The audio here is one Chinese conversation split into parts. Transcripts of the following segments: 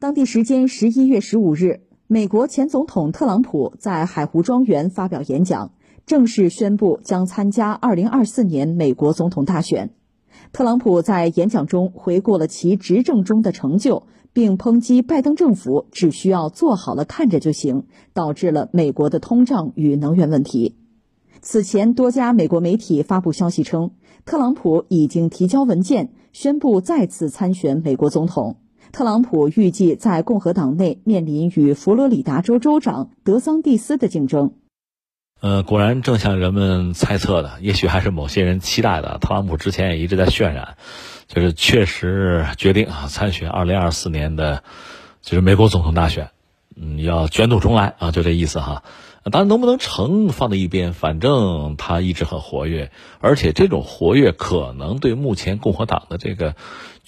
当地时间十一月十五日，美国前总统特朗普在海湖庄园发表演讲，正式宣布将参加二零二四年美国总统大选。特朗普在演讲中回顾了其执政中的成就，并抨击拜登政府只需要做好了看着就行，导致了美国的通胀与能源问题。此前，多家美国媒体发布消息称，特朗普已经提交文件，宣布再次参选美国总统。特朗普预计在共和党内面临与佛罗里达州州长德桑蒂斯的竞争。呃，果然正像人们猜测的，也许还是某些人期待的。特朗普之前也一直在渲染，就是确实决定啊参选二零二四年的，就是美国总统大选，嗯，要卷土重来啊，就这意思哈。当然，能不能成放在一边，反正他一直很活跃，而且这种活跃可能对目前共和党的这个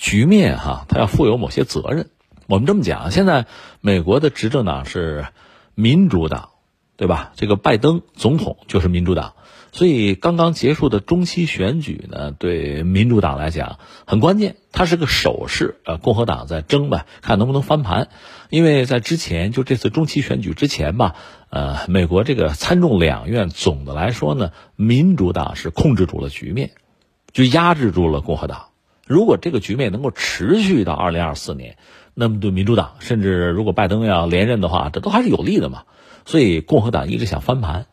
局面哈，他要负有某些责任。我们这么讲，现在美国的执政党是民主党，对吧？这个拜登总统就是民主党。所以，刚刚结束的中期选举呢，对民主党来讲很关键，它是个手势。呃，共和党在争吧，看能不能翻盘。因为在之前，就这次中期选举之前吧，呃，美国这个参众两院总的来说呢，民主党是控制住了局面，就压制住了共和党。如果这个局面能够持续到二零二四年，那么对民主党，甚至如果拜登要连任的话，这都还是有利的嘛。所以，共和党一直想翻盘。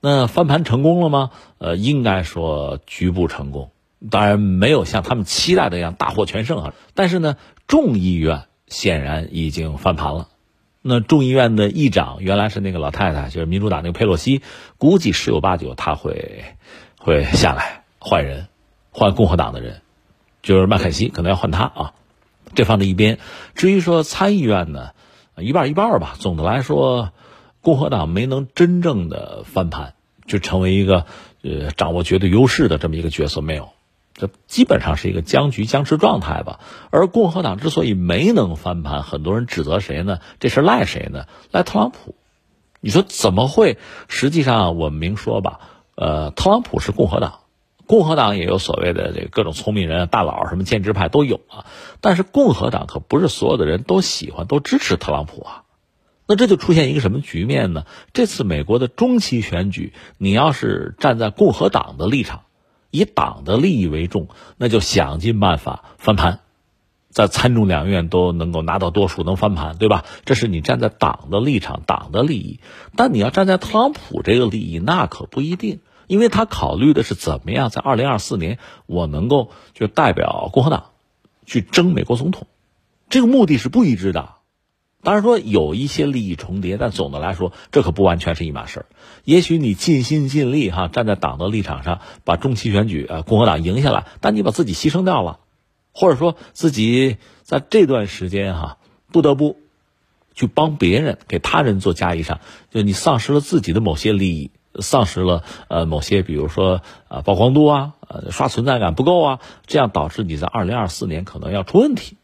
那翻盘成功了吗？呃，应该说局部成功，当然没有像他们期待的那样大获全胜啊。但是呢，众议院显然已经翻盘了。那众议院的议长原来是那个老太太，就是民主党那个佩洛西，估计十有八九他会会下来换人，换共和党的人，就是麦凯锡可能要换他啊。这放在一边。至于说参议院呢，一半一半吧。总的来说。共和党没能真正的翻盘，就成为一个呃掌握绝对优势的这么一个角色没有，这基本上是一个僵局僵持状态吧。而共和党之所以没能翻盘，很多人指责谁呢？这事赖谁呢？赖特朗普。你说怎么会？实际上我们明说吧，呃，特朗普是共和党，共和党也有所谓的这各种聪明人、大佬，什么建制派都有啊。但是共和党可不是所有的人都喜欢、都支持特朗普啊。那这就出现一个什么局面呢？这次美国的中期选举，你要是站在共和党的立场，以党的利益为重，那就想尽办法翻盘，在参众两院都能够拿到多数，能翻盘，对吧？这是你站在党的立场、党的利益。但你要站在特朗普这个利益，那可不一定，因为他考虑的是怎么样在二零二四年我能够就代表共和党去争美国总统，这个目的是不一致的。当然说有一些利益重叠，但总的来说，这可不完全是一码事儿。也许你尽心尽力哈，站在党的立场上，把中期选举呃共和党赢下来，但你把自己牺牲掉了，或者说自己在这段时间哈不得不去帮别人给他人做加一上，就你丧失了自己的某些利益，丧失了呃某些比如说啊曝光度啊，呃刷存在感不够啊，这样导致你在二零二四年可能要出问题。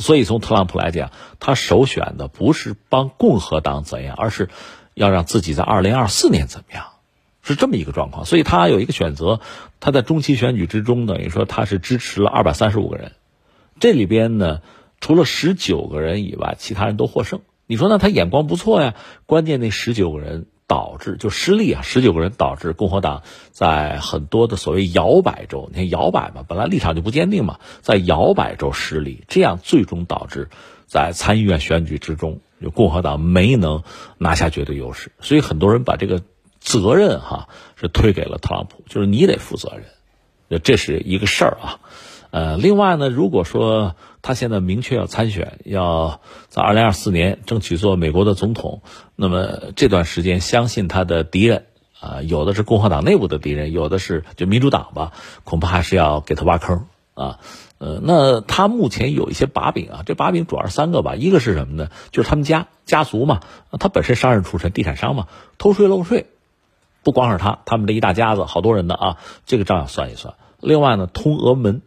所以，从特朗普来讲，他首选的不是帮共和党怎样，而是要让自己在二零二四年怎么样，是这么一个状况。所以他有一个选择，他在中期选举之中，等于说他是支持了二百三十五个人，这里边呢，除了十九个人以外，其他人都获胜。你说那他眼光不错呀？关键那十九个人。导致就失利啊，十九个人导致共和党在很多的所谓摇摆州，你看摇摆嘛，本来立场就不坚定嘛，在摇摆州失利，这样最终导致在参议院选举之中，就共和党没能拿下绝对优势，所以很多人把这个责任哈是推给了特朗普，就是你得负责任，这是一个事儿啊。呃，另外呢，如果说他现在明确要参选，要在二零二四年争取做美国的总统，那么这段时间，相信他的敌人啊，有的是共和党内部的敌人，有的是就民主党吧，恐怕还是要给他挖坑啊。呃，那他目前有一些把柄啊，这把柄主要是三个吧，一个是什么呢？就是他们家家族嘛，他本身商人出身，地产商嘛，偷税漏税，不光是他，他们这一大家子好多人的啊，这个账要算一算。另外呢，通俄门。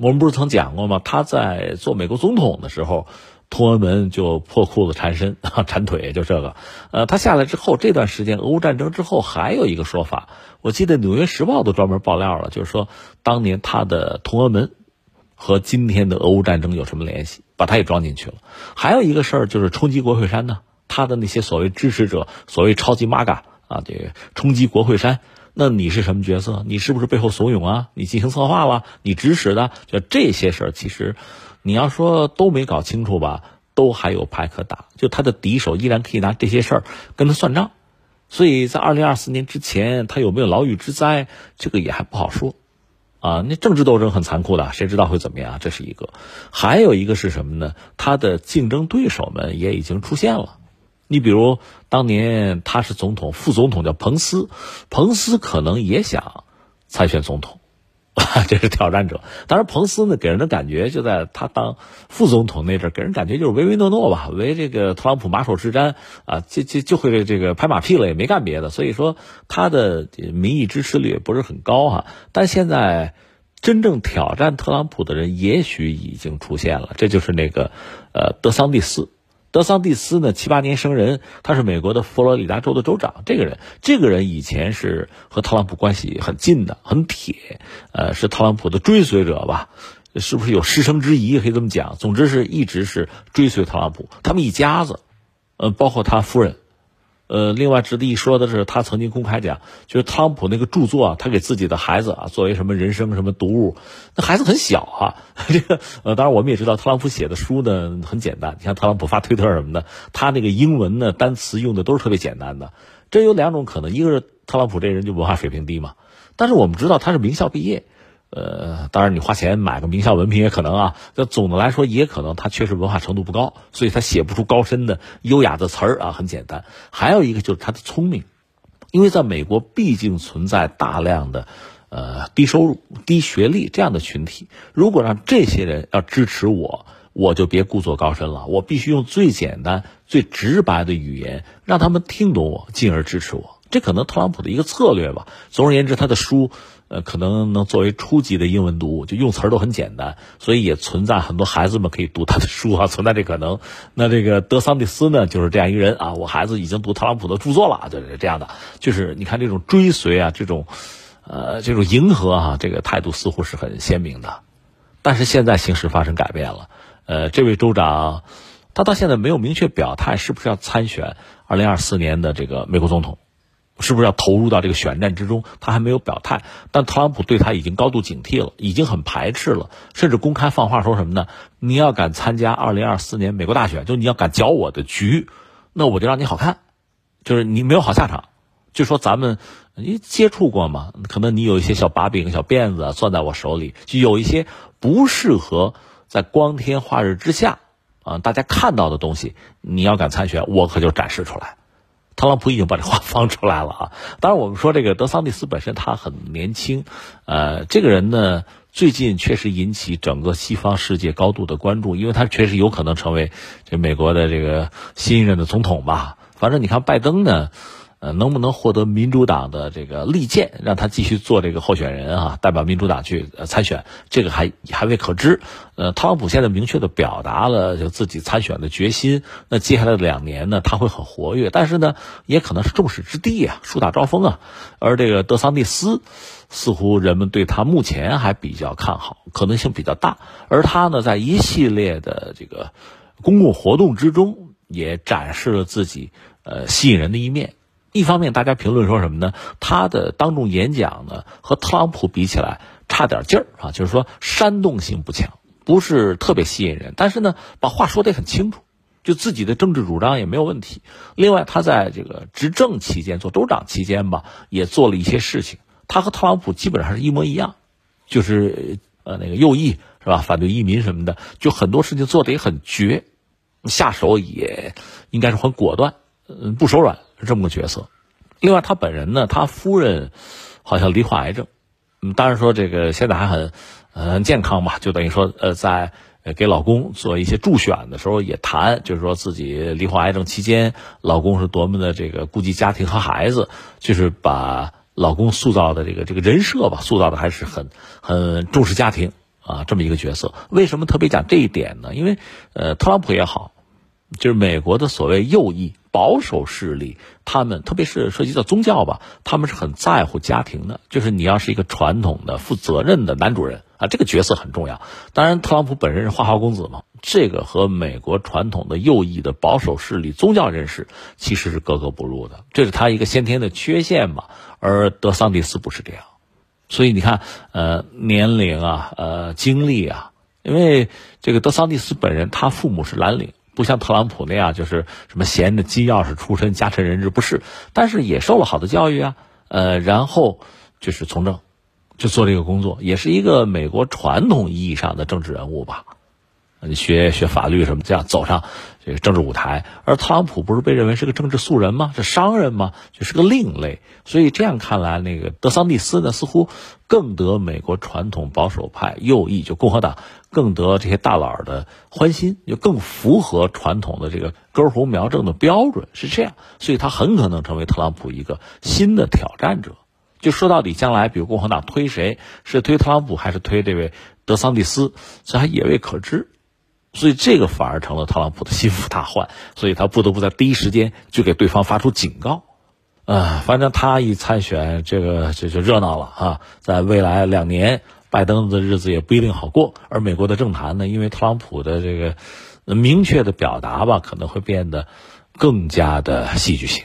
我们不是曾讲过吗？他在做美国总统的时候，通俄门就破裤子缠身啊，缠腿就这个。呃，他下来之后这段时间，俄乌战争之后还有一个说法，我记得《纽约时报》都专门爆料了，就是说当年他的通俄门和今天的俄乌战争有什么联系？把他也装进去了。还有一个事儿就是冲击国会山呢，他的那些所谓支持者，所谓超级 MAGA 啊，这个冲击国会山，那你是什么角色？你是不是背后怂恿啊？你进行策划了？你指使的？就这些事儿，其实你要说都没搞清楚吧，都还有牌可打。就他的敌手依然可以拿这些事儿跟他算账。所以在二零二四年之前，他有没有牢狱之灾，这个也还不好说，啊，那政治斗争很残酷的，谁知道会怎么样？这是一个，还有一个是什么呢？他的竞争对手们也已经出现了，你比如当年他是总统，副总统叫彭斯，彭斯可能也想参选总统。这是挑战者。当然，彭斯呢，给人的感觉就在他当副总统那阵给人感觉就是唯唯诺诺吧，为这个特朗普马首是瞻啊，就就就会这个拍马屁了，也没干别的。所以说，他的民意支持率也不是很高哈。但现在，真正挑战特朗普的人也许已经出现了，这就是那个呃德桑蒂斯。德桑蒂斯呢，七八年生人，他是美国的佛罗里达州的州长。这个人，这个人以前是和特朗普关系很近的，很铁，呃，是特朗普的追随者吧？是不是有师生之谊？可以这么讲。总之是一直是追随特朗普，他们一家子，呃，包括他夫人。呃，另外值得一说的是，他曾经公开讲，就是特朗普那个著作啊，他给自己的孩子啊，作为什么人生什么读物，那孩子很小啊。这个呃，当然我们也知道，特朗普写的书呢很简单，你像特朗普发推特什么的，他那个英文呢单词用的都是特别简单的。这有两种可能，一个是特朗普这人就文化水平低嘛，但是我们知道他是名校毕业。呃，当然，你花钱买个名校文凭也可能啊。那总的来说，也可能他确实文化程度不高，所以他写不出高深的、优雅的词儿啊。很简单，还有一个就是他的聪明，因为在美国毕竟存在大量的呃低收入、低学历这样的群体。如果让这些人要支持我，我就别故作高深了，我必须用最简单、最直白的语言让他们听懂我，进而支持我。这可能特朗普的一个策略吧。总而言之，他的书。呃，可能能作为初级的英文读物，就用词儿都很简单，所以也存在很多孩子们可以读他的书啊，存在这可能。那这个德桑蒂斯呢，就是这样一个人啊，我孩子已经读特朗普的著作了，就是这样的。就是你看这种追随啊，这种，呃，这种迎合啊，这个态度似乎是很鲜明的。但是现在形势发生改变了，呃，这位州长，他到现在没有明确表态是不是要参选二零二四年的这个美国总统。是不是要投入到这个选战之中？他还没有表态，但特朗普对他已经高度警惕了，已经很排斥了，甚至公开放话说什么呢？你要敢参加二零二四年美国大选，就你要敢搅我的局，那我就让你好看，就是你没有好下场。就说咱们你接触过吗？可能你有一些小把柄、小辫子攥在我手里，就有一些不适合在光天化日之下啊大家看到的东西，你要敢参选，我可就展示出来。特朗普已经把这话放出来了啊！当然，我们说这个德桑蒂斯本身他很年轻，呃，这个人呢最近确实引起整个西方世界高度的关注，因为他确实有可能成为这美国的这个新一任的总统吧。反正你看拜登呢。呃，能不能获得民主党的这个利剑，让他继续做这个候选人啊，代表民主党去参选，这个还还未可知。呃，特朗普现在明确的表达了就自己参选的决心。那接下来的两年呢，他会很活跃，但是呢，也可能是众矢之的啊，树大招风啊。而这个德桑蒂斯，似乎人们对他目前还比较看好，可能性比较大。而他呢，在一系列的这个公共活动之中，也展示了自己呃吸引人的一面。一方面，大家评论说什么呢？他的当众演讲呢，和特朗普比起来差点劲儿啊，就是说煽动性不强，不是特别吸引人。但是呢，把话说得很清楚，就自己的政治主张也没有问题。另外，他在这个执政期间做州长期间吧，也做了一些事情。他和特朗普基本上是一模一样，就是呃那个右翼是吧，反对移民什么的，就很多事情做得也很绝，下手也应该是很果断，嗯，不手软。这么个角色，另外他本人呢，他夫人好像罹患癌症，嗯，当然说这个现在还很很健康吧，就等于说呃，在给老公做一些助选的时候也谈，就是说自己罹患癌症期间，老公是多么的这个顾及家庭和孩子，就是把老公塑造的这个这个人设吧，塑造的还是很很重视家庭啊，这么一个角色。为什么特别讲这一点呢？因为呃，特朗普也好。就是美国的所谓右翼保守势力，他们特别是涉及到宗教吧，他们是很在乎家庭的。就是你要是一个传统的、负责任的男主人啊，这个角色很重要。当然，特朗普本人是花花公子嘛，这个和美国传统的右翼的保守势力、宗教人士其实是格格不入的，这是他一个先天的缺陷嘛。而德桑蒂斯不是这样，所以你看，呃，年龄啊，呃，经历啊，因为这个德桑蒂斯本人，他父母是蓝领，不像特朗普那样就是什么闲的金钥匙出身、家臣人质，不是，但是也受了好的教育啊，呃，然后就是从政，就做这个工作，也是一个美国传统意义上的政治人物吧。你学学法律什么，这样走上这个政治舞台。而特朗普不是被认为是个政治素人吗？是商人吗？就是个另类。所以这样看来，那个德桑蒂斯呢，似乎更得美国传统保守派右翼，就共和党更得这些大佬的欢心，就更符合传统的这个根红苗正的标准，是这样。所以他很可能成为特朗普一个新的挑战者。就说到底，将来比如共和党推谁，是推特朗普还是推这位德桑蒂斯，这还也未可知。所以这个反而成了特朗普的心腹大患，所以他不得不在第一时间就给对方发出警告。啊，反正他一参选，这个这就热闹了啊！在未来两年，拜登的日子也不一定好过。而美国的政坛呢，因为特朗普的这个明确的表达吧，可能会变得更加的戏剧性。